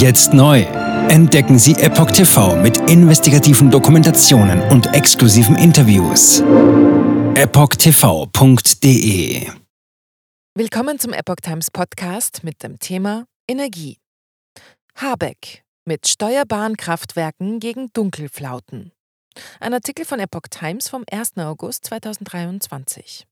Jetzt neu. Entdecken Sie Epoch TV mit investigativen Dokumentationen und exklusiven Interviews. EpochTV.de Willkommen zum Epoch Times Podcast mit dem Thema Energie. Habeck mit steuerbaren Kraftwerken gegen Dunkelflauten. Ein Artikel von Epoch Times vom 1. August 2023.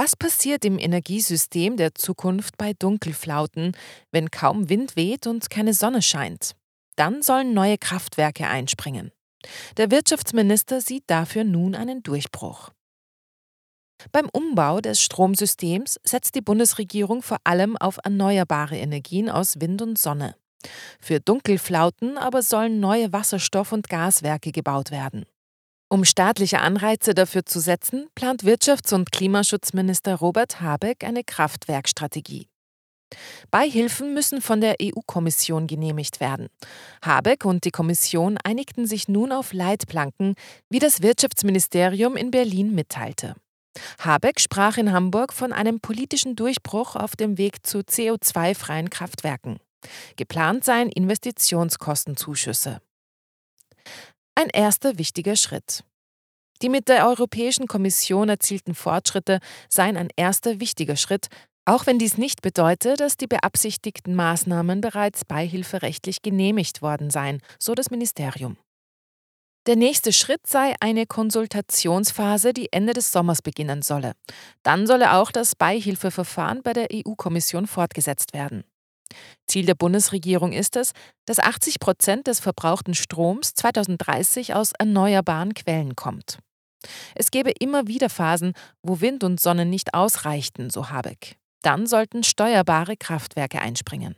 Was passiert im Energiesystem der Zukunft bei Dunkelflauten, wenn kaum Wind weht und keine Sonne scheint? Dann sollen neue Kraftwerke einspringen. Der Wirtschaftsminister sieht dafür nun einen Durchbruch. Beim Umbau des Stromsystems setzt die Bundesregierung vor allem auf erneuerbare Energien aus Wind und Sonne. Für Dunkelflauten aber sollen neue Wasserstoff- und Gaswerke gebaut werden. Um staatliche Anreize dafür zu setzen, plant Wirtschafts- und Klimaschutzminister Robert Habeck eine Kraftwerkstrategie. Beihilfen müssen von der EU-Kommission genehmigt werden. Habeck und die Kommission einigten sich nun auf Leitplanken, wie das Wirtschaftsministerium in Berlin mitteilte. Habeck sprach in Hamburg von einem politischen Durchbruch auf dem Weg zu CO2-freien Kraftwerken. Geplant seien Investitionskostenzuschüsse. Ein erster wichtiger Schritt. Die mit der Europäischen Kommission erzielten Fortschritte seien ein erster wichtiger Schritt, auch wenn dies nicht bedeute, dass die beabsichtigten Maßnahmen bereits beihilferechtlich genehmigt worden seien, so das Ministerium. Der nächste Schritt sei eine Konsultationsphase, die Ende des Sommers beginnen solle. Dann solle auch das Beihilfeverfahren bei der EU-Kommission fortgesetzt werden. Ziel der Bundesregierung ist es, dass 80 Prozent des verbrauchten Stroms 2030 aus erneuerbaren Quellen kommt. Es gäbe immer wieder Phasen, wo Wind und Sonne nicht ausreichten, so Habeck. Dann sollten steuerbare Kraftwerke einspringen.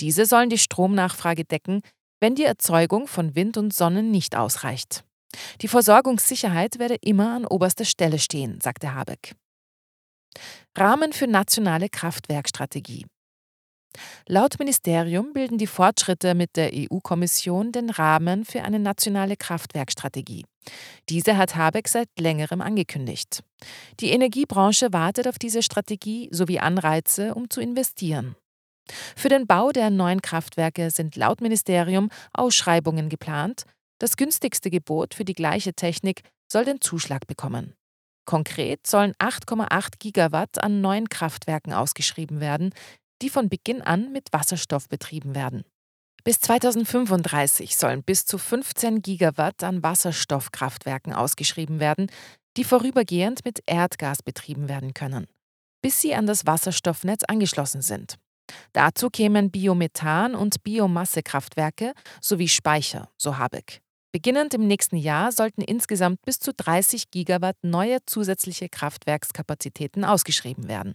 Diese sollen die Stromnachfrage decken, wenn die Erzeugung von Wind und Sonne nicht ausreicht. Die Versorgungssicherheit werde immer an oberster Stelle stehen, sagte Habeck. Rahmen für nationale Kraftwerkstrategie. Laut Ministerium bilden die Fortschritte mit der EU-Kommission den Rahmen für eine nationale Kraftwerkstrategie. Diese hat Habeck seit längerem angekündigt. Die Energiebranche wartet auf diese Strategie sowie Anreize, um zu investieren. Für den Bau der neuen Kraftwerke sind laut Ministerium Ausschreibungen geplant. Das günstigste Gebot für die gleiche Technik soll den Zuschlag bekommen. Konkret sollen 8,8 Gigawatt an neuen Kraftwerken ausgeschrieben werden, die von Beginn an mit Wasserstoff betrieben werden. Bis 2035 sollen bis zu 15 Gigawatt an Wasserstoffkraftwerken ausgeschrieben werden, die vorübergehend mit Erdgas betrieben werden können, bis sie an das Wasserstoffnetz angeschlossen sind. Dazu kämen Biomethan- und Biomassekraftwerke sowie Speicher, so Habeck. Beginnend im nächsten Jahr sollten insgesamt bis zu 30 Gigawatt neue zusätzliche Kraftwerkskapazitäten ausgeschrieben werden.